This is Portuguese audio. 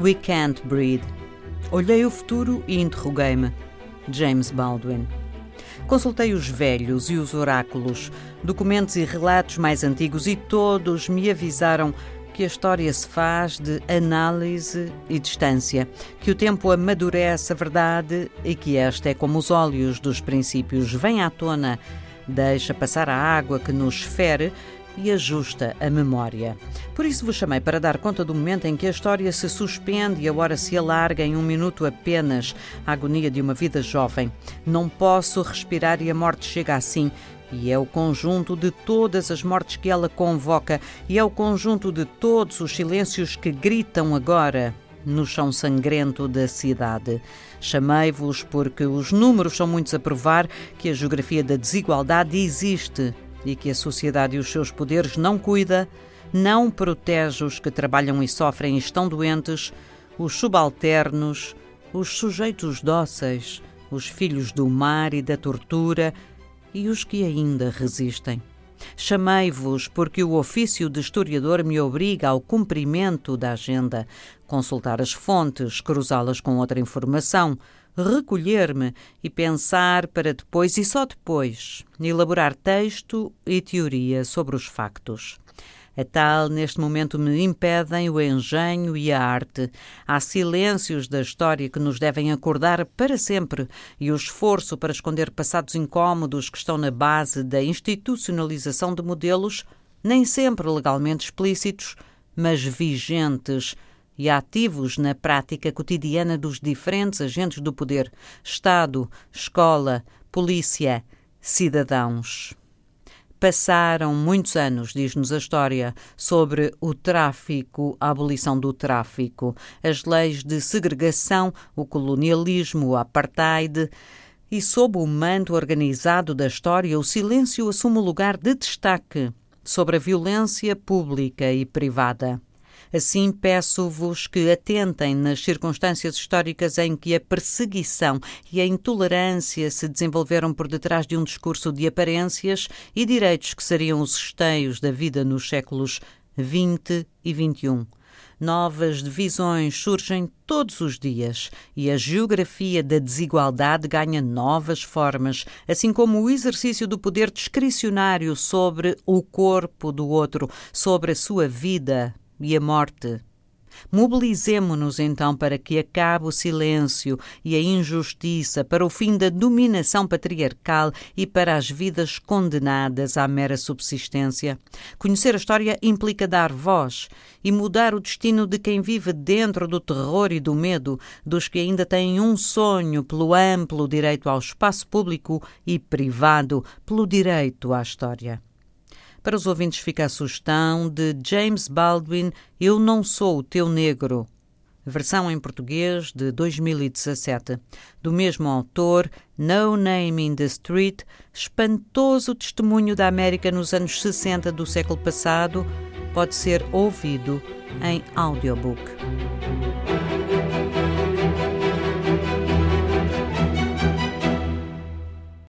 We Can't Breed. Olhei o futuro e interroguei-me. James Baldwin. Consultei os velhos e os oráculos, documentos e relatos mais antigos e todos me avisaram que a história se faz de análise e distância, que o tempo amadurece a verdade e que esta é como os óleos dos princípios, vem à tona, deixa passar a água que nos fere e ajusta a memória. Por isso vos chamei para dar conta do momento em que a história se suspende e a hora se alarga em um minuto apenas, a agonia de uma vida jovem. Não posso respirar e a morte chega assim. E é o conjunto de todas as mortes que ela convoca, e é o conjunto de todos os silêncios que gritam agora no chão sangrento da cidade. Chamei-vos porque os números são muitos a provar que a geografia da desigualdade existe e que a sociedade e os seus poderes não cuida, não protege os que trabalham e sofrem e estão doentes, os subalternos, os sujeitos dóceis, os filhos do mar e da tortura e os que ainda resistem. Chamei-vos porque o ofício de historiador me obriga ao cumprimento da agenda, consultar as fontes, cruzá-las com outra informação, recolher-me e pensar para depois e só depois elaborar texto e teoria sobre os factos. A tal, neste momento, me impedem o engenho e a arte. Há silêncios da história que nos devem acordar para sempre e o esforço para esconder passados incômodos que estão na base da institucionalização de modelos, nem sempre legalmente explícitos, mas vigentes e ativos na prática cotidiana dos diferentes agentes do poder Estado, escola, polícia, cidadãos. Passaram muitos anos, diz-nos a história, sobre o tráfico, a abolição do tráfico, as leis de segregação, o colonialismo, o apartheid. E sob o manto organizado da história, o silêncio assume o lugar de destaque sobre a violência pública e privada. Assim, peço-vos que atentem nas circunstâncias históricas em que a perseguição e a intolerância se desenvolveram por detrás de um discurso de aparências e direitos que seriam os esteios da vida nos séculos XX e XXI. Novas divisões surgem todos os dias e a geografia da desigualdade ganha novas formas, assim como o exercício do poder discricionário sobre o corpo do outro, sobre a sua vida e a morte. Mobilizemo-nos então para que acabe o silêncio e a injustiça, para o fim da dominação patriarcal e para as vidas condenadas à mera subsistência. Conhecer a história implica dar voz e mudar o destino de quem vive dentro do terror e do medo, dos que ainda têm um sonho pelo amplo direito ao espaço público e privado, pelo direito à história. Para os ouvintes fica a sugestão de James Baldwin Eu Não Sou o Teu Negro, versão em português de 2017. Do mesmo autor, No Name in the Street, espantoso testemunho da América nos anos 60 do século passado, pode ser ouvido em audiobook.